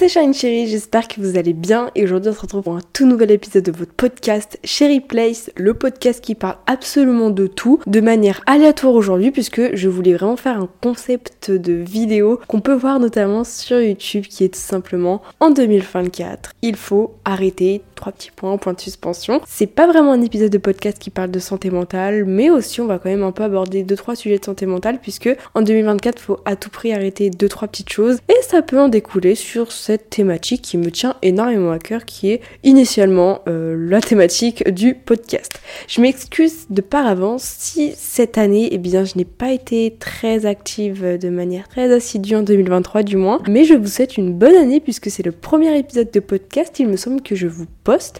c'est Shine Chérie, j'espère que vous allez bien. Et aujourd'hui on se retrouve pour un tout nouvel épisode de votre podcast Cherry Place, le podcast qui parle absolument de tout de manière aléatoire aujourd'hui puisque je voulais vraiment faire un concept de vidéo qu'on peut voir notamment sur YouTube qui est tout simplement en 2024, il faut arrêter trois petits points, point de suspension. C'est pas vraiment un épisode de podcast qui parle de santé mentale, mais aussi on va quand même un peu aborder deux trois sujets de santé mentale puisque en 2024 faut à tout prix arrêter deux trois petites choses et ça peut en découler sur cette thématique qui me tient énormément à cœur qui est initialement euh, la thématique du podcast. Je m'excuse de par avance si cette année eh bien je n'ai pas été très active de manière très assidue en 2023 du moins, mais je vous souhaite une bonne année puisque c'est le premier épisode de podcast, il me semble que je vous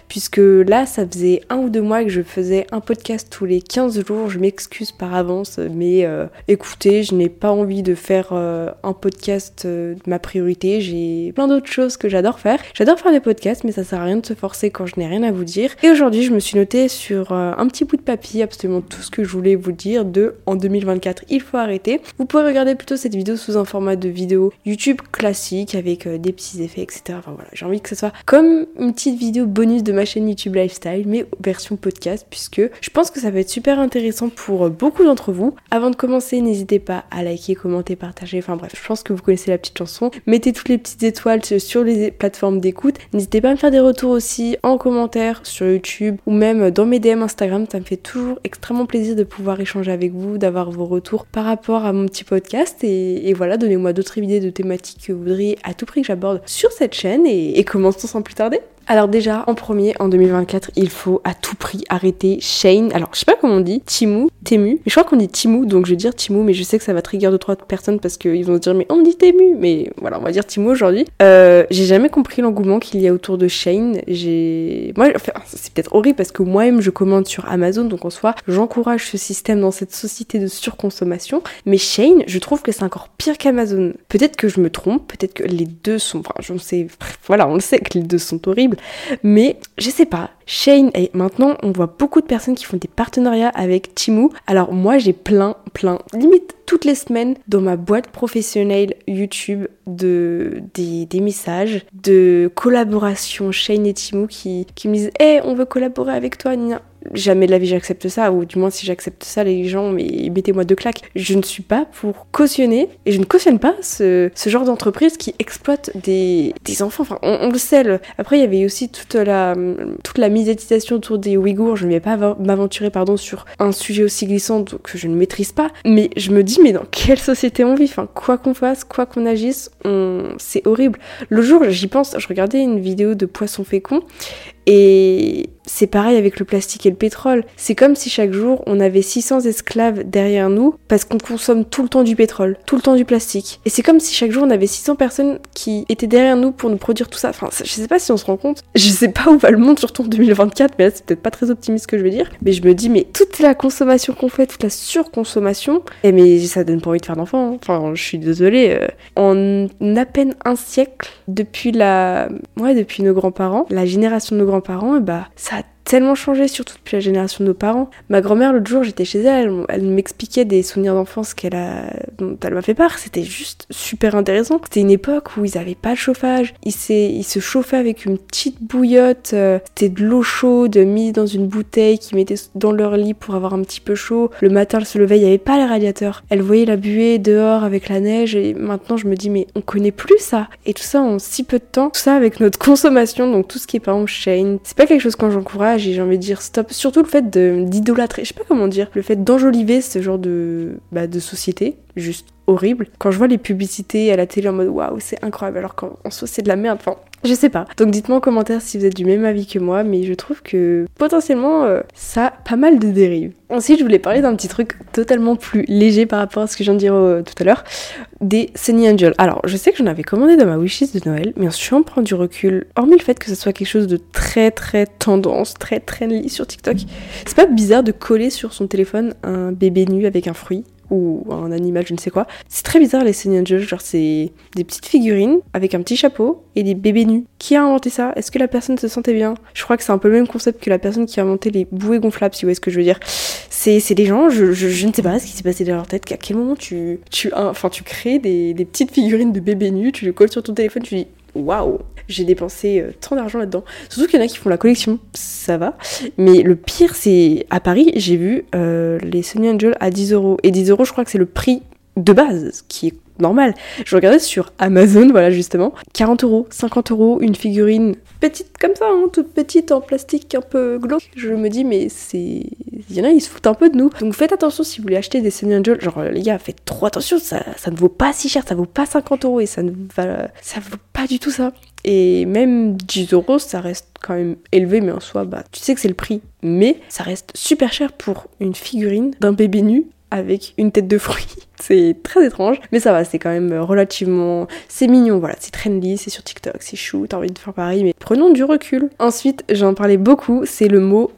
puisque là, ça faisait un ou deux mois que je faisais un podcast tous les 15 jours. Je m'excuse par avance, mais euh, écoutez, je n'ai pas envie de faire euh, un podcast euh, de ma priorité. J'ai plein d'autres choses que j'adore faire. J'adore faire des podcasts, mais ça sert à rien de se forcer quand je n'ai rien à vous dire. Et aujourd'hui, je me suis noté sur un petit bout de papier absolument tout ce que je voulais vous dire de en 2024, il faut arrêter. Vous pouvez regarder plutôt cette vidéo sous un format de vidéo YouTube classique avec des petits effets, etc. Enfin voilà, j'ai envie que ce soit comme une petite vidéo bonus de ma chaîne YouTube Lifestyle, mais version podcast, puisque je pense que ça va être super intéressant pour beaucoup d'entre vous. Avant de commencer, n'hésitez pas à liker, commenter, partager, enfin bref, je pense que vous connaissez la petite chanson. Mettez toutes les petites étoiles sur les plateformes d'écoute. N'hésitez pas à me faire des retours aussi en commentaire sur YouTube ou même dans mes DM Instagram, ça me fait toujours extrêmement plaisir de pouvoir échanger avec vous, d'avoir vos retours par rapport à mon petit podcast et, voilà, donnez-moi d'autres idées de thématiques que vous voudriez à tout prix que j'aborde sur cette chaîne et, et commençons sans plus tarder. Alors déjà, en premier, en 2024, il faut à tout prix arrêter Shane. Alors, je sais pas comment on dit, Timu, Temu. Mais je crois qu'on dit Timu, donc je vais dire Timu, mais je sais que ça va trigger de trois personnes parce qu'ils vont se dire, mais on dit Temu. Mais voilà, on va dire Timu aujourd'hui. Euh, j'ai jamais compris l'engouement qu'il y a autour de Shane. J'ai... Moi, enfin, c'est peut-être horrible parce que moi-même, je commande sur Amazon, donc en soi, j'encourage ce système dans cette société de surconsommation. Mais Shane, je trouve que c'est encore pire qu'Amazon. Peut-être que je me trompe, peut-être que les deux sont... Enfin, je sais... Voilà, on le sait que les deux sont horribles. Mais je sais pas. Shane, et maintenant on voit beaucoup de personnes qui font des partenariats avec Timu. Alors moi j'ai plein, plein, limite toutes les semaines dans ma boîte professionnelle YouTube de, des, messages de collaboration Shane et Timu qui, qui me disent Hé, on veut collaborer avec toi, Nina jamais de la vie j'accepte ça, ou du moins si j'accepte ça, les gens, mais mettez-moi deux claques. Je ne suis pas pour cautionner, et je ne cautionne pas ce, ce genre d'entreprise qui exploite des, des enfants. Enfin, on, le sait. Après, il y avait aussi toute la, toute la autour des Ouïghours. Je ne vais pas m'aventurer pardon, sur un sujet aussi glissant que je ne maîtrise pas, mais je me dis, mais dans quelle société on vit? Enfin, quoi qu'on fasse, quoi qu'on agisse, c'est horrible. Le jour, j'y pense, je regardais une vidéo de Poisson Fécond, et c'est pareil avec le plastique et le pétrole. C'est comme si chaque jour on avait 600 esclaves derrière nous parce qu'on consomme tout le temps du pétrole, tout le temps du plastique. Et c'est comme si chaque jour on avait 600 personnes qui étaient derrière nous pour nous produire tout ça. Enfin, je sais pas si on se rend compte. Je sais pas où va le monde, surtout en 2024, mais là c'est peut-être pas très optimiste ce que je veux dire. Mais je me dis, mais toute la consommation qu'on fait, toute la surconsommation, eh mais ça donne pas envie de faire d'enfants. Hein. Enfin, je suis désolée. Euh, en à peine un siècle, depuis la. Ouais, depuis nos grands-parents, la génération de nos grands-parents, bah, ça tellement changé, surtout depuis la génération de nos parents. Ma grand-mère, l'autre jour, j'étais chez elle, elle, m'expliquait des souvenirs d'enfance qu'elle a, dont elle m'a fait part. C'était juste super intéressant. C'était une époque où ils avaient pas de chauffage. Ils, ils se chauffaient avec une petite bouillotte. Euh, c'était de l'eau chaude mise dans une bouteille qu'ils mettaient dans leur lit pour avoir un petit peu chaud. Le matin, elle se levait, il n'y avait pas les radiateurs. Elle voyait la buée dehors avec la neige et maintenant, je me dis, mais on connaît plus ça. Et tout ça en si peu de temps. Tout ça avec notre consommation, donc tout ce qui est par exemple chaîne. C'est pas quelque chose quand j'encourage j'ai envie de dire stop. Surtout le fait d'idolâtrer, je sais pas comment dire, le fait d'enjoliver ce genre de, bah, de société, juste horrible. Quand je vois les publicités à la télé en mode waouh, c'est incroyable, alors qu'en soi c'est de la merde. Enfin, je sais pas. Donc dites-moi en commentaire si vous êtes du même avis que moi, mais je trouve que potentiellement euh, ça a pas mal de dérives. Ensuite, je voulais parler d'un petit truc totalement plus léger par rapport à ce que je viens de dire euh, tout à l'heure, des Sunny Angel. Alors, je sais que j'en avais commandé dans ma wishlist de Noël, mais je suis en prendre du recul, hormis le fait que ce soit quelque chose de très très tendance, très trendy sur TikTok, c'est pas bizarre de coller sur son téléphone un bébé nu avec un fruit ou un animal, je ne sais quoi. C'est très bizarre les Sunny Angels, genre c'est des petites figurines avec un petit chapeau et des bébés nus. Qui a inventé ça? Est-ce que la personne se sentait bien? Je crois que c'est un peu le même concept que la personne qui a inventé les bouées gonflables, si vous voyez ce que je veux dire. C'est des gens, je, je, ne sais pas ce qui s'est passé dans leur tête, qu'à quel moment tu, tu, enfin, tu crées des, des petites figurines de bébés nus, tu les colles sur ton téléphone, tu dis waouh j'ai dépensé euh, tant d'argent là-dedans. Surtout qu'il y en a qui font la collection, ça va. Mais le pire, c'est à Paris, j'ai vu euh, les Sony Angel à 10 euros. Et 10 euros, je crois que c'est le prix de base, qui est normal. Je regardais sur Amazon, voilà justement, 40 euros, 50 euros, une figurine petite comme ça, hein, toute petite en plastique un peu glauque. Je me dis, mais c'est. Il y en a, ils se foutent un peu de nous. Donc faites attention si vous voulez acheter des Sony Angel. Genre, les gars, faites trop attention, ça, ça ne vaut pas si cher, ça vaut pas 50 euros et ça ne va. Ça vaut pas du tout ça. Et même 10 euros, ça reste quand même élevé, mais en soi, bah, tu sais que c'est le prix. Mais ça reste super cher pour une figurine d'un bébé nu avec une tête de fruit. C'est très étrange, mais ça va, c'est quand même relativement... C'est mignon, voilà, c'est trendy, c'est sur TikTok, c'est chou, t'as envie de faire pareil, mais prenons du recul. Ensuite, j'en parlais beaucoup, c'est le mot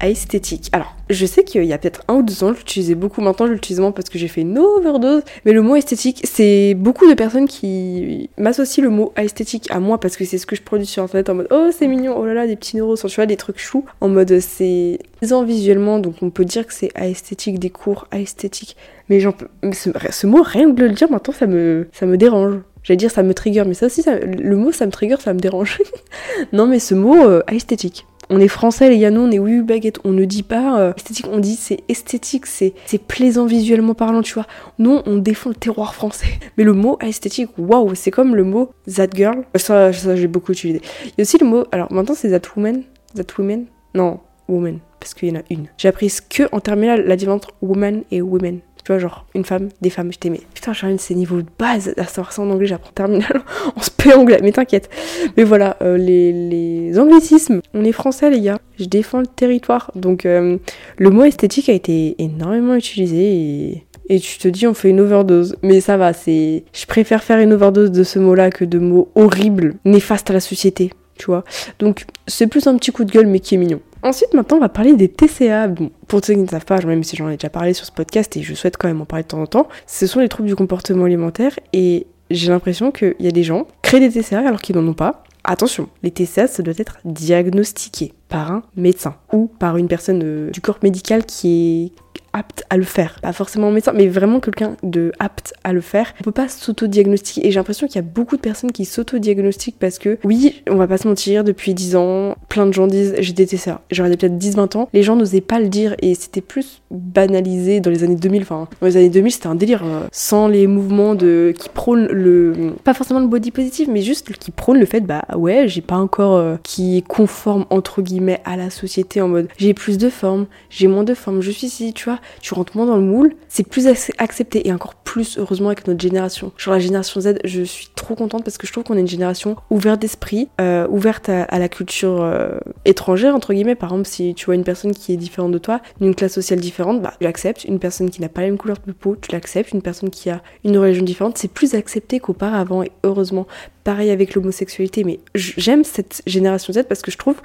esthétique. Alors, je sais qu'il y a peut-être un ou deux ans, je l'utilisais beaucoup. Maintenant, je l'utilise moins parce que j'ai fait une overdose. Mais le mot esthétique, c'est beaucoup de personnes qui m'associent le mot esthétique à moi parce que c'est ce que je produis sur internet en mode oh c'est mignon, oh là là, des petits neuros, tu vois, des trucs choux. En mode c'est plaisant visuellement, donc on peut dire que c'est esthétique, des cours esthétique. Mais j'en peux. Ce, ce, mot, rien que de le dire maintenant, ça me, ça me dérange. J'allais dire ça me trigger, mais ça aussi, le mot ça me trigger, ça me dérange. non, mais ce mot euh, esthétique on est français les nous on est oui baguette, on ne dit pas euh, esthétique, on dit c'est esthétique, c'est plaisant visuellement parlant, tu vois. Nous on défend le terroir français. Mais le mot esthétique, waouh, c'est comme le mot that girl. Ça, ça j'ai beaucoup utilisé. Il y a aussi le mot, alors maintenant c'est that woman, that woman, non, woman, parce qu'il y en a une. J'ai appris que en terminale la différence entre woman et women. Tu vois, genre, une femme, des femmes, je t'aimais. Putain, Charline, c'est niveau de base à savoir ça en anglais, j'apprends terminal en spé anglais, mais t'inquiète. Mais voilà, euh, les, les, anglicismes, on est français, les gars. Je défends le territoire. Donc, euh, le mot esthétique a été énormément utilisé et. Et tu te dis, on fait une overdose. Mais ça va, c'est. Je préfère faire une overdose de ce mot-là que de mots horribles, néfastes à la société, tu vois. Donc, c'est plus un petit coup de gueule, mais qui est mignon. Ensuite, maintenant, on va parler des TCA. Bon, pour ceux qui ne savent pas, même si j'en ai déjà parlé sur ce podcast et je souhaite quand même en parler de temps en temps, ce sont les troubles du comportement alimentaire et j'ai l'impression qu'il y a des gens qui créent des TCA alors qu'ils n'en ont pas. Attention, les TCA, ça doit être diagnostiqué par un médecin ou par une personne euh, du corps médical qui est apte à le faire. Pas forcément médecin, mais vraiment quelqu'un de apte à le faire. On peut pas s'auto-diagnostiquer. Et j'ai l'impression qu'il y a beaucoup de personnes qui s'auto-diagnostiquent parce que, oui, on va pas se mentir, depuis 10 ans, plein de gens disent j'ai ça. J'aurais peut-être 10-20 ans, les gens n'osaient pas le dire et c'était plus banalisé dans les années 2000. Enfin, dans les années 2000, c'était un délire. Euh, sans les mouvements de qui prônent le. Pas forcément le body positif, mais juste qui prônent le fait, bah ouais, j'ai pas encore. Euh, qui est conforme, entre guillemets, à la société en mode j'ai plus de forme, j'ai moins de forme, je suis ici, tu vois tu rentres moins dans le moule, c'est plus accepté et encore plus heureusement avec notre génération. Genre la génération Z, je suis trop contente parce que je trouve qu'on est une génération ouverte d'esprit, euh, ouverte à, la culture euh, étrangère entre guillemets. Par exemple, si tu vois une personne qui est différente de toi, d'une classe sociale différente, bah tu l'acceptes. Une personne qui n'a pas la même couleur de peau, tu l'acceptes. Une personne qui a une religion différente, c'est plus accepté qu'auparavant et heureusement pareil avec l'homosexualité, mais j'aime cette génération Z parce que je trouve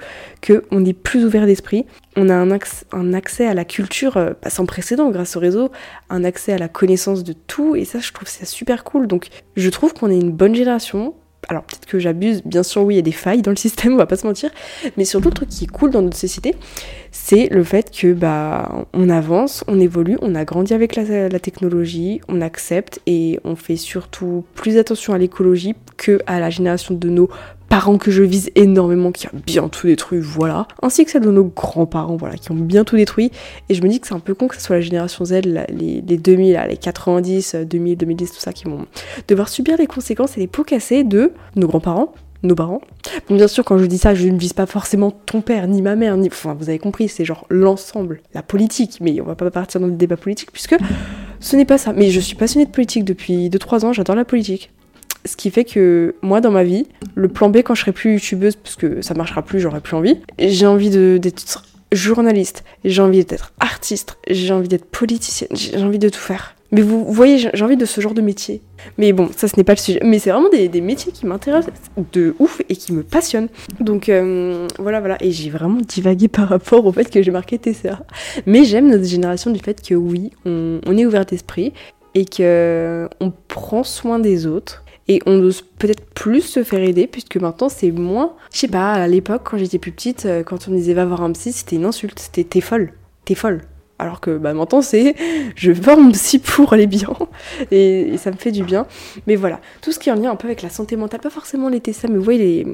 qu'on est plus ouvert d'esprit, on a un, accès à la culture euh, sans précédent grâce au réseau, un accès à la connaissance de tout, et ça je trouve ça super cool. Donc je trouve qu'on est une bonne génération, alors peut-être que j'abuse, bien sûr oui il y a des failles dans le système, on va pas se mentir, mais surtout le truc qui est cool dans notre société, c'est le fait que bah on avance, on évolue, on a grandi avec la, technologie, on accepte et on fait surtout plus attention à l'écologie que à la génération de nos parents que je vise énormément, qui a bien tout détruit, voilà, ainsi que celle de nos grands-parents, voilà, qui ont bien tout détruit. Et je me dis que c'est un peu con que ce soit la génération Z, les, les 2000, les 90, 2000, 2010, tout ça, qui vont devoir subir les conséquences et les pots cassés de nos grands-parents, nos parents. Bon, bien sûr, quand je dis ça, je ne vise pas forcément ton père, ni ma mère, ni. Enfin, vous avez compris, c'est genre l'ensemble, la politique. Mais on va pas partir dans le débat politique puisque ce n'est pas ça. Mais je suis passionnée de politique depuis 2-3 ans, j'adore la politique. Ce qui fait que moi, dans ma vie, le plan B, quand je serai plus youtubeuse, parce que ça marchera plus, j'aurai plus envie, j'ai envie d'être journaliste, j'ai envie d'être artiste, j'ai envie d'être politicienne, j'ai envie de tout faire. Mais vous voyez, j'ai envie de ce genre de métier. Mais bon, ça ce n'est pas le sujet. Mais c'est vraiment des, métiers qui m'intéressent de ouf et qui me passionnent. Donc euh, voilà, voilà. Et j'ai vraiment divagué par rapport au fait que j'ai marqué TCA. Mais j'aime notre génération du fait que oui, on, est ouvert d'esprit et que on prend soin des autres et on ose peut-être plus se faire aider puisque maintenant c'est moins. Je sais pas, à l'époque quand j'étais plus petite, euh, quand on disait va voir un psy, c'était une insulte, c'était t'es folle, t'es folle. Alors que bah, maintenant, c'est je forme aussi pour aller bien et, ça me fait du bien. Mais voilà, tout ce qui est en lien un peu avec la santé mentale, pas forcément les TSA, mais vous voyez,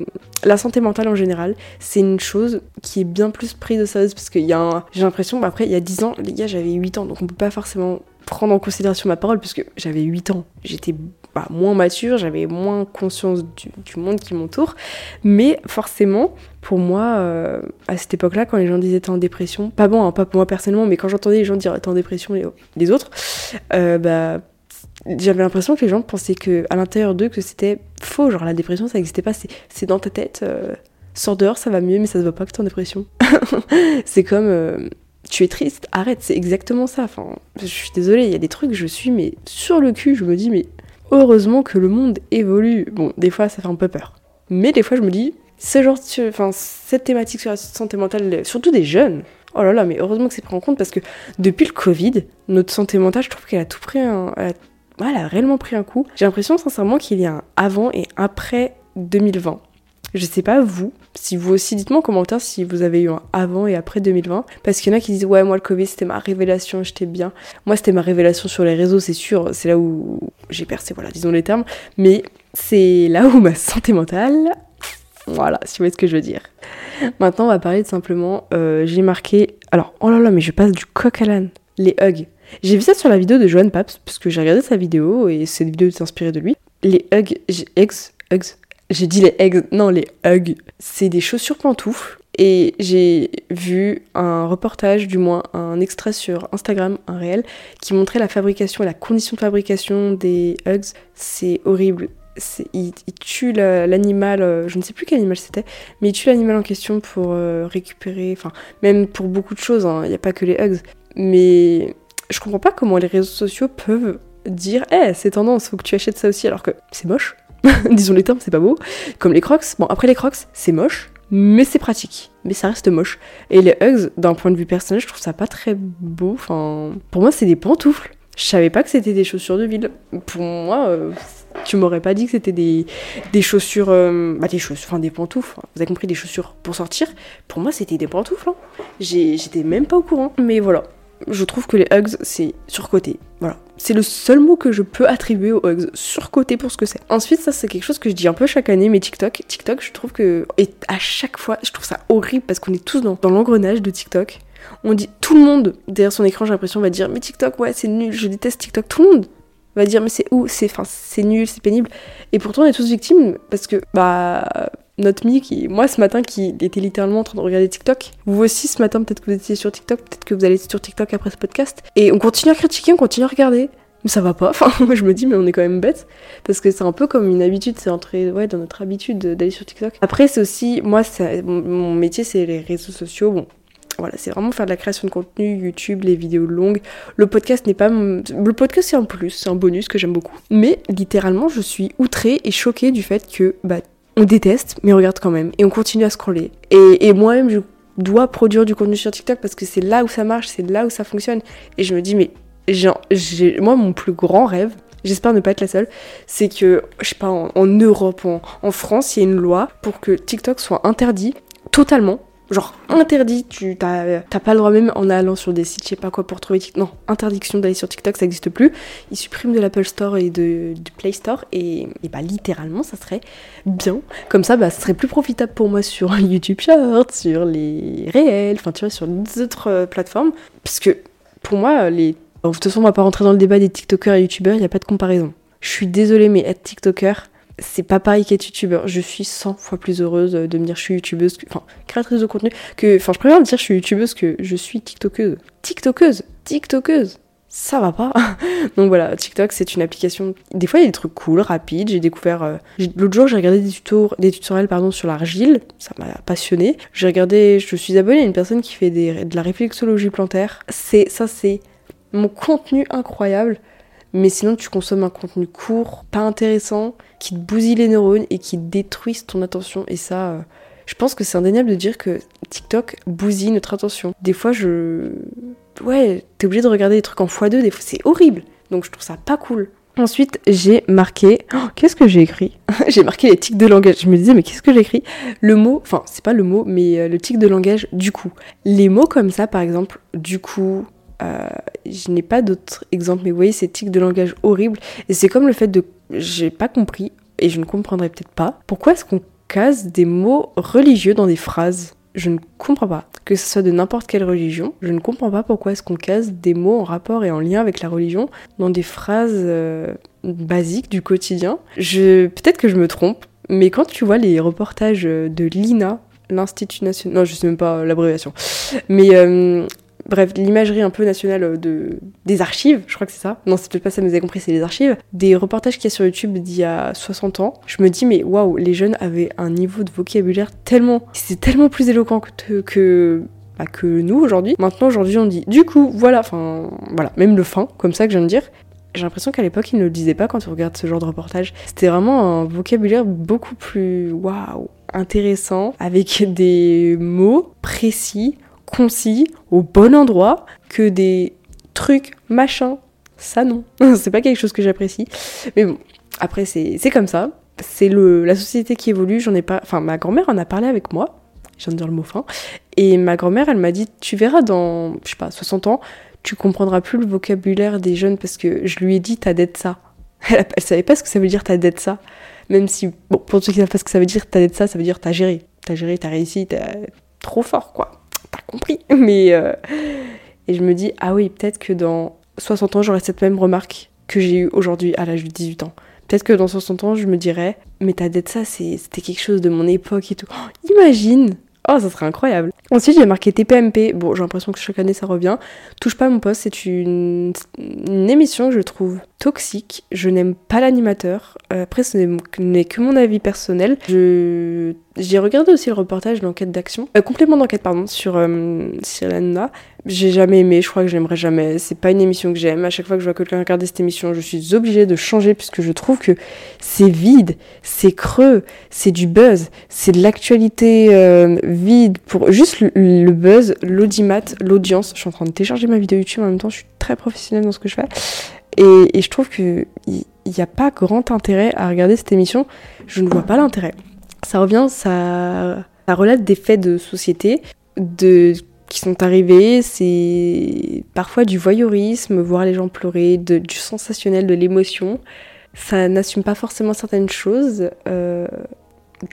la santé mentale en général, c'est une chose qui est bien plus prise de sérieux parce qu'il y J'ai l'impression, bah, après, il y a 10 ans, les gars, j'avais 8 ans, donc on peut pas forcément prendre en considération ma parole puisque j'avais 8 ans. J'étais bah, moins mature, j'avais moins conscience du, monde qui m'entoure. Mais forcément, pour moi, euh, à cette époque-là, quand les gens disaient t'es en dépression, pas bon, hein, pas pour moi personnellement, mais quand j'entendais les gens dire t'es en dépression, les, les autres, euh, bah, j'avais l'impression que les gens pensaient que à l'intérieur d'eux que c'était faux, genre la dépression ça n'existait pas, c'est dans ta tête. Euh, sors dehors, ça va mieux, mais ça se voit pas que t'es en dépression. c'est comme tu es triste, arrête, c'est exactement ça. Enfin, je suis désolée, il y a des trucs, je suis mais sur le cul, je me dis mais heureusement que le monde évolue. Bon, des fois, ça fait un peu peur. Mais des fois, je me dis, ce genre, enfin, cette thématique sur la santé mentale, surtout des jeunes, oh là là, mais heureusement que c'est pris en compte parce que depuis le Covid, notre santé mentale, je trouve qu'elle a tout pris un. Elle a réellement pris un coup. J'ai l'impression, sincèrement, qu'il y a un avant et après 2020. Je sais pas vous, si vous aussi, dites-moi en commentaire si vous avez eu un avant et après 2020. Parce qu'il y en a qui disent ouais moi le Covid c'était ma révélation, j'étais bien. Moi c'était ma révélation sur les réseaux, c'est sûr, c'est là où j'ai percé, voilà, disons les termes. Mais c'est là où ma santé mentale, voilà, si vous voyez ce que je veux dire. Maintenant on va parler simplement, euh, j'ai marqué, alors oh là là mais je passe du coq à l'âne, les hugs. J'ai vu ça sur la vidéo de Johan Paps, parce que j'ai regardé sa vidéo et cette vidéo est inspirée de lui. Les hugs, hugs, hugs, j'ai dit les eggs, non les hugs. C'est des chaussures pantoufles. Et j'ai vu un reportage, du moins un extrait sur Instagram, un réel, qui montrait la fabrication et la condition de fabrication des hugs. C'est horrible. Il, il, tue l'animal, euh, je ne sais plus quel animal c'était, mais il tue l'animal en question pour euh, récupérer, enfin, même pour beaucoup de choses, hein. il n'y a pas que les hugs. Mais je comprends pas comment les réseaux sociaux peuvent dire, hé, hey, c'est tendance, faut que tu achètes ça aussi, alors que c'est moche. disons les termes, c'est pas beau. Comme les crocs. Bon, après les crocs, c'est moche, mais c'est pratique. Mais ça reste moche. Et les Hugs, d'un point de vue personnel, je trouve ça pas très beau. Enfin, pour moi, c'est des pantoufles. Je savais pas que c'était des chaussures de ville. Pour moi, euh, tu m'aurais pas dit que c'était des, des chaussures. Euh, bah, des chaussures, enfin des pantoufles. Vous avez compris, des chaussures pour sortir. Pour moi, c'était des pantoufles. Hein. J'étais même pas au courant. Mais voilà. Je trouve que les Hugs, c'est surcoté. Voilà. C'est le seul mot que je peux attribuer aux hugs, surcoté pour ce que c'est. Ensuite, ça c'est quelque chose que je dis un peu chaque année, mais TikTok, TikTok, je trouve que et à chaque fois, je trouve ça horrible parce qu'on est tous dans, l'engrenage de TikTok. On dit tout le monde derrière son écran, j'ai l'impression va dire mais TikTok ouais c'est nul, je déteste TikTok. Tout le monde va dire mais c'est où, c'est enfin c'est nul, c'est pénible. Et pourtant on est tous victimes parce que bah notre mi qui, moi ce matin, qui était littéralement en train de regarder TikTok. Vous aussi ce matin, peut-être que vous étiez sur TikTok, peut-être que vous allez sur TikTok après ce podcast. Et on continue à critiquer, on continue à regarder. Mais ça va pas. Enfin, moi je me dis, mais on est quand même bête. Parce que c'est un peu comme une habitude, c'est entré ouais, dans notre habitude d'aller sur TikTok. Après, c'est aussi, moi, mon métier, c'est les réseaux sociaux. Bon, voilà, c'est vraiment faire de la création de contenu, YouTube, les vidéos longues. Le podcast n'est pas. Le podcast, c'est un plus, c'est un bonus que j'aime beaucoup. Mais littéralement, je suis outrée et choquée du fait que bah, déteste, mais regarde quand même. Et on continue à scroller. Et, et moi-même, je dois produire du contenu sur TikTok parce que c'est là où ça marche, c'est là où ça fonctionne. Et je me dis, mais genre, moi, mon plus grand rêve, j'espère ne pas être la seule, c'est que, je sais pas, en, Europe, en, en France, il y a une loi pour que TikTok soit interdit totalement genre interdit, tu t'as pas le droit même en allant sur des sites, je sais pas quoi, pour trouver TikTok. Non, interdiction d'aller sur TikTok, ça n'existe plus. Ils suppriment de l'Apple Store et de, du Play Store et, bah littéralement ça serait bien. Comme ça, bah ça serait plus profitable pour moi sur YouTube Short, sur les réels, enfin tu vois, sur les autres euh, plateformes. Parce que pour moi, les. de toute façon, on va pas rentrer dans le débat des TikTokers et YouTubers, il n'y a pas de comparaison. Je suis désolée, mais être TikToker, c'est pas pareil qu'être youtubeur. Je suis 100 fois plus heureuse de me dire je suis youtubeuse, enfin créatrice de contenu, que. Enfin, je préfère me dire je suis youtubeuse que je suis tiktokeuse. Tiktokeuse Tiktokeuse ça va pas. Donc voilà, TikTok c'est une application. Des fois il y a des trucs cool, rapides. J'ai découvert. Euh, l'autre jour j'ai regardé des, tutos, des tutoriels pardon, sur l'argile, ça m'a passionné. J'ai regardé, je suis abonnée à une personne qui fait des, de la réflexologie plantaire. C'est ça, c'est mon contenu incroyable. Mais sinon, tu consommes un contenu court, pas intéressant, qui te bousille les neurones et qui détruisent ton attention. Et ça, euh, je pense que c'est indéniable de dire que TikTok bousille notre attention. Des fois, je. Ouais, t'es obligé de regarder des trucs en x2, des fois, c'est horrible. Donc, je trouve ça pas cool. Ensuite, j'ai marqué. Oh, qu'est-ce que j'ai écrit? J'ai marqué les tics de langage. Je me disais, mais qu'est-ce que j'ai écrit Le mot, enfin, c'est pas le mot, mais euh, le tic de langage, du coup. Les mots comme ça, par exemple, du coup, euh, je n'ai pas d'autres exemples, mais vous voyez ces tics de langage horribles. Et c'est comme le fait de... J'ai pas compris, et je ne comprendrai peut-être pas, pourquoi est-ce qu'on case des mots religieux dans des phrases? Je ne comprends pas. Que ce soit de n'importe quelle religion, je ne comprends pas pourquoi est-ce qu'on case des mots en rapport et en lien avec la religion dans des phrases euh, basiques du quotidien. Peut-être que je me trompe, mais quand tu vois les reportages de l'INA, l'Institut national, non, je sais même pas l'abréviation, mais euh, bref, l'imagerie un peu nationale de, des archives, je crois que c'est ça. Non, c'est peut-être pas ça, mais vous avez compris, c'est les archives. Des reportages qu'il y a sur YouTube d'il y a 60 ans. Je me dis, mais waouh, les jeunes avaient un niveau de vocabulaire tellement. C'était tellement plus éloquent que. que bah, que nous aujourd'hui. Maintenant, aujourd'hui, on dit du coup, voilà, enfin, voilà, même le fin, comme ça que je viens de dire. J'ai l'impression qu'à l'époque, ils ne le disaient pas quand on regarde ce genre de reportage. C'était vraiment un vocabulaire beaucoup plus, waouh, intéressant, avec des mots précis, concis, au bon endroit, que des trucs, machins. Ça non, c'est pas quelque chose que j'apprécie. Mais bon, après c'est comme ça. C'est la société qui évolue, j'en ai pas... Enfin, ma grand-mère en a parlé avec moi, je viens de dire le mot fin, et ma grand-mère, elle m'a dit, tu verras dans, je sais pas, 60 ans, tu comprendras plus le vocabulaire des jeunes parce que je lui ai dit, t'as d'être ça. Elle, elle, savait pas ce que ça veut dire, t'as d'être ça. Même si, bon, pour ceux qui savent pas ce que ça veut dire, t'as d'être ça, ça veut dire t'as géré. T'as géré, t'as réussi, t'es trop fort, quoi compris. Mais. Euh, et je me dis, ah oui, peut-être que dans 60 ans, j'aurai cette même remarque que j'ai eue aujourd'hui à l'âge de 18 ans. Peut-être que dans 60 ans, je me dirais, mais ta dette, ça, c'était quelque chose de mon époque et tout. Oh, imagine Oh, ça serait incroyable. Ensuite, j'ai marqué TPMP. Bon, j'ai l'impression que chaque année ça revient. Touche pas à mon poste, c'est une, émission que je trouve toxique. Je n'aime pas l'animateur. Euh, après, ce n'est que mon avis personnel. Je j'ai regardé aussi le reportage d'enquête d'action, euh, complément d'enquête pardon, sur euh, J'ai jamais aimé, je crois que j'aimerais jamais. C'est pas une émission que j'aime. À chaque fois que je vois quelqu'un regarder cette émission, je suis obligée de changer puisque je trouve que c'est vide, c'est creux, c'est du buzz, c'est de l'actualité euh, vide pour juste le, buzz, l'audimat, l'audience. Je suis en train de télécharger ma vidéo YouTube en même temps, je suis très professionnelle dans ce que je fais. Et, je trouve qu'il n'y a pas grand intérêt à regarder cette émission. Je ne vois pas l'intérêt ça revient, ça, ça relate des faits de société de, qui sont arrivés. C'est parfois du voyeurisme, voir les gens pleurer, du sensationnel, de l'émotion. Ça n'assume pas forcément certaines choses. Euh,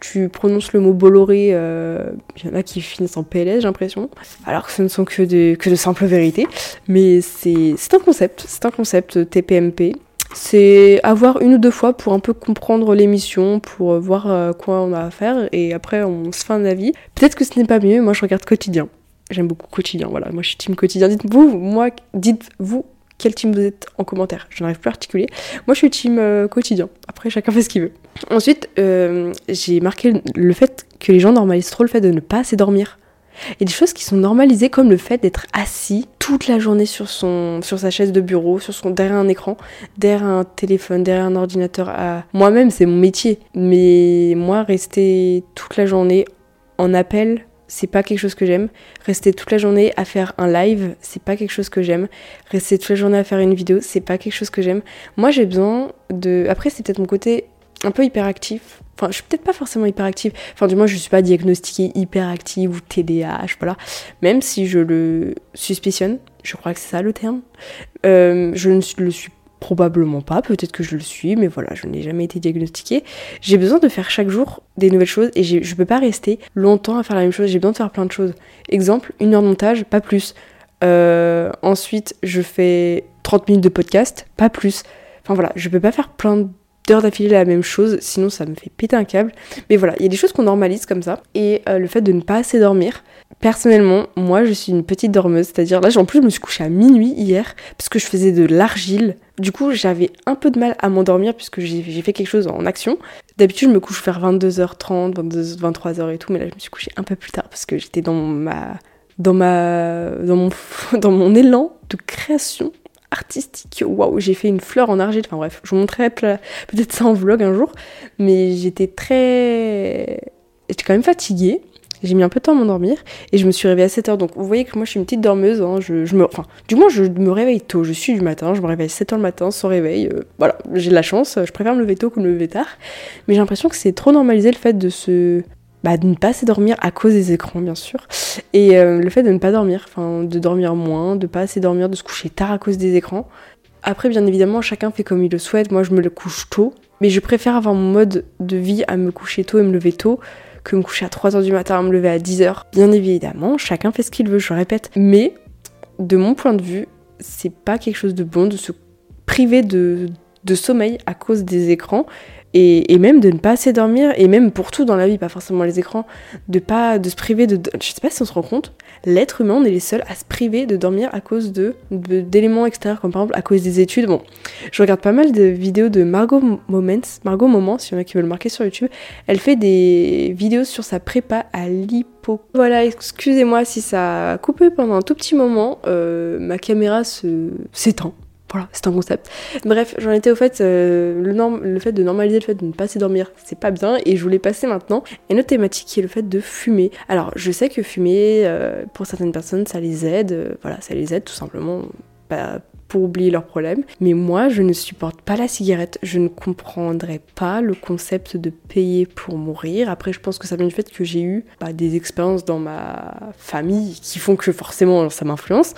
tu prononces le mot Bolloré, il euh, y en a qui finissent en PLS, j'ai l'impression, alors que ce ne sont que de, que de simples vérités. Mais c'est un concept, c'est un concept TPMP c'est avoir une ou deux fois pour un peu comprendre l'émission, pour voir euh, quoi on a à faire, et après on se fait un avis. Peut-être que ce n'est pas mieux, moi je regarde quotidien. J'aime beaucoup quotidien, voilà, moi je suis team quotidien. Dites-vous, moi, dites-vous quel team vous êtes en commentaire. Je n'arrive plus à articuler. Moi je suis team euh, quotidien. Après chacun fait ce qu'il veut. Ensuite, j'ai marqué le fait que les gens normalisent trop le fait de ne pas assez dormir. Et des choses qui sont normalisées comme le fait d'être assis toute la journée sur, son, sur sa chaise de bureau, sur son, derrière un écran, derrière un téléphone, derrière un ordinateur. Moi-même, c'est mon métier. Mais moi, rester toute la journée en appel, c'est pas quelque chose que j'aime. Rester toute la journée à faire un live, c'est pas quelque chose que j'aime. Rester toute la journée à faire une vidéo, c'est pas quelque chose que j'aime. Moi, j'ai besoin de. Après, c'est peut-être mon côté un peu hyperactif. Enfin, je suis peut-être pas forcément hyperactive. Enfin, du moins, je suis pas diagnostiquée hyperactive ou TDAH, voilà. Même si je le suspicionne, je crois que c'est ça le terme. Euh, je ne le suis probablement pas, peut-être que je le suis, mais voilà, je n'ai jamais été diagnostiquée. J'ai besoin de faire chaque jour des nouvelles choses et je peux pas rester longtemps à faire la même chose. J'ai besoin de faire plein de choses. Exemple, une heure de montage, pas plus. Euh, ensuite, je fais 30 minutes de podcast, pas plus. Enfin voilà, je peux pas faire plein de d'affilée la même chose, sinon ça me fait péter un câble. Mais voilà, il y a des choses qu'on normalise comme ça. Et euh, le fait de ne pas assez dormir, personnellement, moi je suis une petite dormeuse, c'est-à-dire là en plus je me suis couchée à minuit hier parce que je faisais de l'argile. Du coup j'avais un peu de mal à m'endormir puisque j'ai fait quelque chose en action. D'habitude je me couche vers 22h30, 23h et tout, mais là je me suis couchée un peu plus tard parce que j'étais dans ma dans ma dans mon dans mon élan de création artistique. Waouh, j'ai fait une fleur en argile. Enfin bref, je vous montrerai peut-être ça en vlog un jour. Mais j'étais très. J'étais quand même fatiguée. J'ai mis un peu de temps à m'endormir et je me suis réveillée à 7h. Donc vous voyez que moi je suis une petite dormeuse. Hein. Je, me... Enfin, du moins je me réveille tôt. Je suis du matin. Je me réveille à 7h le matin sans réveil. Euh, voilà, j'ai de la chance. Je préfère me lever tôt que me lever tard. Mais j'ai l'impression que c'est trop normalisé le fait de se bah, de ne pas assez dormir à cause des écrans, bien sûr. Et euh, le fait de ne pas dormir, enfin, de dormir moins, de pas assez dormir, de se coucher tard à cause des écrans. Après, bien évidemment, chacun fait comme il le souhaite. Moi, je me le couche tôt. Mais je préfère avoir mon mode de vie à me coucher tôt et me lever tôt que me coucher à 3h du matin, à me lever à 10h. Bien évidemment, chacun fait ce qu'il veut, je répète. Mais, de mon point de vue, c'est pas quelque chose de bon de se priver de sommeil à cause des écrans et, même de ne pas assez dormir et même pour tout dans la vie pas forcément les écrans de pas de se priver de je sais pas si on se rend compte l'être humain on est les seuls à se priver de dormir à cause de d'éléments extérieurs comme par exemple à cause des études. Bon je regarde pas mal de vidéos de Margot Moments Margot Moments s'il y en a qui veulent le marquer sur YouTube. Elle fait des vidéos sur sa prépa à l'hypo voilà excusez-moi si ça a coupé pendant un tout petit moment euh, ma caméra se s'éteint voilà, c'est un concept. Bref, j'en étais au fait, euh, le, fait de normaliser le fait de ne pas assez dormir, c'est pas bien, et je voulais passer maintenant à une autre thématique qui est le fait de fumer. Alors, je sais que fumer, euh, pour certaines personnes, ça les aide, euh, voilà, ça les aide tout simplement pour oublier leurs problèmes. Mais moi, je ne supporte pas la cigarette. Je ne comprendrais pas le concept de payer pour mourir. Après, je pense que ça vient du fait que j'ai eu bah, des expériences dans ma famille qui font que forcément ça m'influence.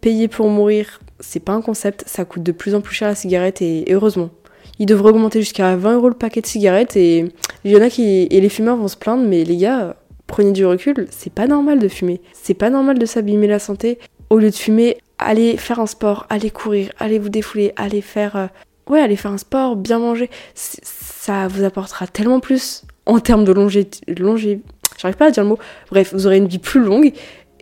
Payer pour mourir, c'est pas un concept, ça coûte de plus en plus cher la cigarette et, heureusement. Il devrait augmenter jusqu'à 20 euros le paquet de cigarettes et il y en a qui. Et les fumeurs vont se plaindre, mais les gars, prenez du recul, c'est pas normal de fumer. C'est pas normal de s'abîmer la santé. Au lieu de fumer, allez faire un sport, allez courir, allez vous défouler, allez faire. Euh, ouais, allez faire un sport, bien manger. Ça vous apportera tellement plus en termes de longévité. Longé... J'arrive pas à dire le mot. Bref, vous aurez une vie plus longue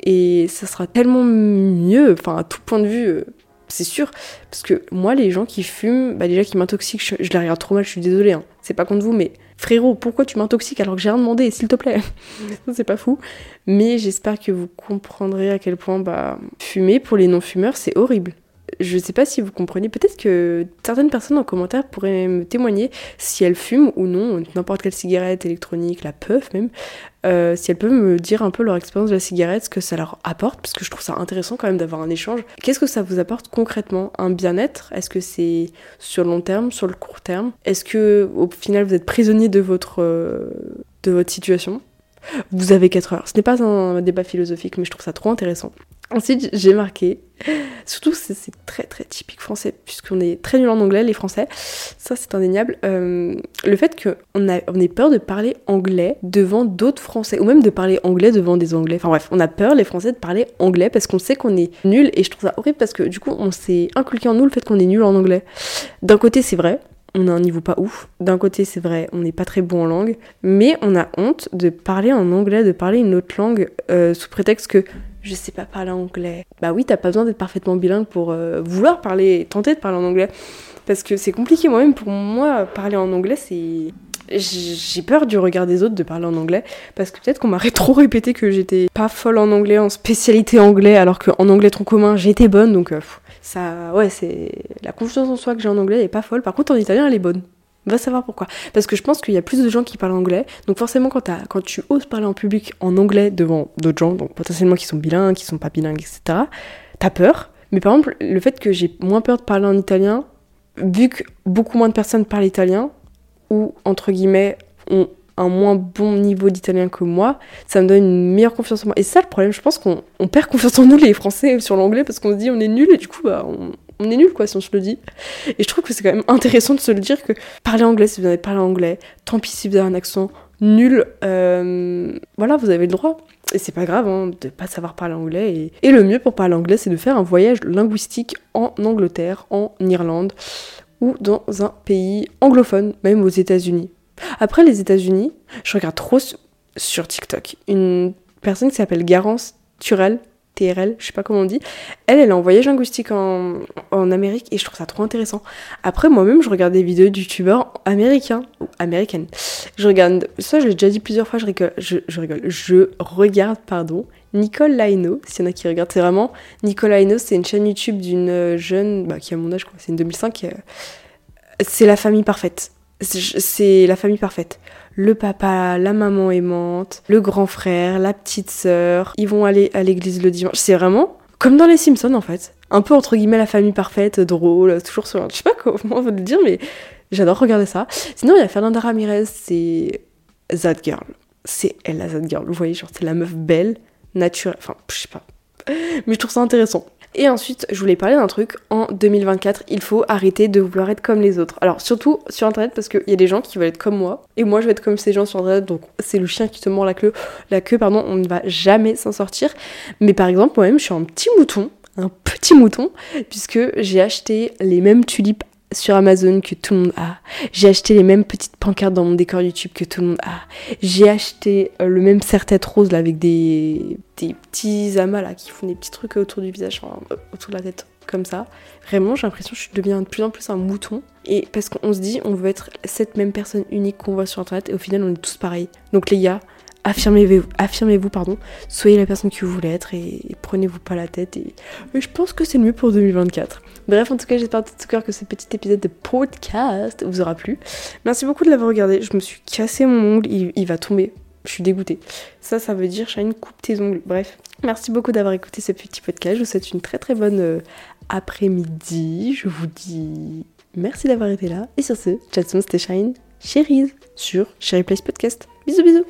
et ça sera tellement mieux, enfin à tout point de vue, euh, c'est sûr. Parce que moi, les gens qui fument, bah déjà qui m'intoxiquent, je, les regarde trop mal, je suis désolée, hein. c'est pas contre vous, mais frérot, pourquoi tu m'intoxiques alors que j'ai rien demandé, s'il te plaît? C'est pas fou. Mais j'espère que vous comprendrez à quel point bah, fumer pour les non-fumeurs, c'est horrible je sais pas si vous comprenez, peut-être que certaines personnes en commentaire pourraient me témoigner si elles fument ou non n'importe quelle cigarette électronique, la puff même, euh, si elles peuvent me dire un peu leur expérience de la cigarette, ce que ça leur apporte, parce que je trouve ça intéressant quand même d'avoir un échange. Qu'est-ce que ça vous apporte concrètement Un bien-être? Est-ce que c'est sur le long terme, sur le court terme? Est-ce que au final vous êtes prisonnier de votre, euh, de votre situation? Vous avez 4 heures. Ce n'est pas un débat philosophique, mais je trouve ça trop intéressant. Ensuite, j'ai marqué, surtout c'est très très typique français, puisqu'on est très nul en anglais, les Français, ça c'est indéniable, euh, le fait qu'on on ait peur de parler anglais devant d'autres Français, ou même de parler anglais devant des Anglais, enfin bref, on a peur les Français de parler anglais parce qu'on sait qu'on est nul, et je trouve ça horrible parce que du coup on s'est inculqué en nous le fait qu'on est nul en anglais. D'un côté c'est vrai, on a un niveau pas ouf. D'un côté, c'est vrai, on n'est pas très bon en langue, mais on a honte de parler en anglais, de parler une autre langue euh, sous prétexte que je sais pas parler anglais. Bah oui, t'as pas besoin d'être parfaitement bilingue pour euh, vouloir parler, tenter de parler en anglais. Parce que c'est compliqué moi-même pour moi, parler en anglais, c'est. J'ai peur du regard des autres de parler en anglais parce que peut-être qu'on m'aurait trop répété que j'étais pas folle en anglais, en spécialité anglais, alors qu'en anglais tronc commun j'étais bonne donc euh, ça, ouais, c'est la confiance en soi que j'ai en anglais elle est pas folle. Par contre en italien elle est bonne. Va savoir pourquoi. Parce que je pense qu'il y a plus de gens qui parlent anglais. Donc forcément, quand, quand tu oses parler en public en anglais devant d'autres gens, donc potentiellement qui sont bilingues, qui sont pas bilingues, etc., t'as peur. Mais par exemple, le fait que j'ai moins peur de parler en italien, vu que beaucoup moins de personnes parlent italien, ou entre guillemets ont un moins bon niveau d'italien que moi, ça me donne une meilleure confiance en moi. Et ça, le problème, je pense qu'on perd confiance en nous, les Français, sur l'anglais, parce qu'on se dit on est nul, et du coup, bah, on, on est nul quoi si on se le dit. Et je trouve que c'est quand même intéressant de se le dire que parler anglais si vous avez parlé anglais, tant pis si vous avez un accent nul, euh, voilà, vous avez le droit. Et c'est pas grave hein, de pas savoir parler anglais. Et... le mieux pour parler anglais, c'est de faire un voyage linguistique en Angleterre, en Irlande ou dans un pays anglophone, même aux États-Unis. Après les États-Unis, je regarde trop sur TikTok une personne qui s'appelle Garance Turel, Je sais pas comment on dit. Elle, elle est en voyage linguistique en, en Amérique et je trouve ça trop intéressant. Après, moi-même, je regarde des vidéos de youtubeurs américains ou américaines. Je regarde, ça, je l'ai déjà dit plusieurs fois, je rigole, je, rigole, je regarde, pardon, Nicole Laino, s'il y en a qui regardent, c'est vraiment Nicole Laino, c'est une chaîne YouTube d'une jeune, bah, qui a mon âge, quoi, c'est une 2005, euh, c'est la famille parfaite. C'est la famille parfaite le papa, la maman aimante, le grand frère, la petite sœur. Ils vont aller à l'église le dimanche. C'est vraiment comme dans les Simpsons en fait. Un peu entre guillemets la famille parfaite, drôle, toujours sur. Je sais pas comment vous le dire, mais j'adore regarder ça. Sinon, il y a Fernanda Ramirez, c'est That Girl. c'est elle la Z girl. Vous voyez, genre c'est la meuf belle, naturelle, enfin je sais pas. Mais je trouve ça intéressant. Et ensuite, je voulais parler d'un truc. En 2024, il faut arrêter de vouloir être comme les autres. Alors, surtout sur internet, parce qu'il y a des gens qui veulent être comme moi. Et moi, je vais être comme ces gens sur internet. Donc, c'est le chien qui te mord la queue. La queue, pardon, on ne va jamais s'en sortir. Mais par exemple, moi-même, je suis un petit mouton. Un petit mouton. Puisque j'ai acheté les mêmes tulipes sur Amazon que tout le monde a. J'ai acheté les mêmes petites pancartes dans mon décor YouTube que tout le monde a. J'ai acheté euh, le même serre-tête rose là avec des, des petits amas là qui font des petits trucs autour du visage, euh, autour de la tête comme ça. Vraiment, j'ai l'impression que je deviens de plus en plus un mouton. Et parce qu'on se dit, on veut être cette même personne unique qu'on voit sur internet et au final, on est tous pareils. Donc les gars, affirmez-vous, affirmez-vous, pardon, soyez la personne que vous voulez être et, prenez-vous pas la tête. Et, je pense que c'est le mieux pour 2024. Bref, en tout cas, j'espère de tout cœur que ce petit épisode de podcast vous aura plu. Merci beaucoup de l'avoir regardé. Je me suis cassé mon ongle, il, va tomber. Je suis dégoûtée. Ça, ça veut dire Shine, coupe tes ongles. Bref, merci beaucoup d'avoir écouté ce petit podcast. Je vous souhaite une très très bonne euh, après-midi. Je vous dis merci d'avoir été là. Et sur ce, chat c'était Shine, Chérie sur Sherry Place Podcast. Bisous bisous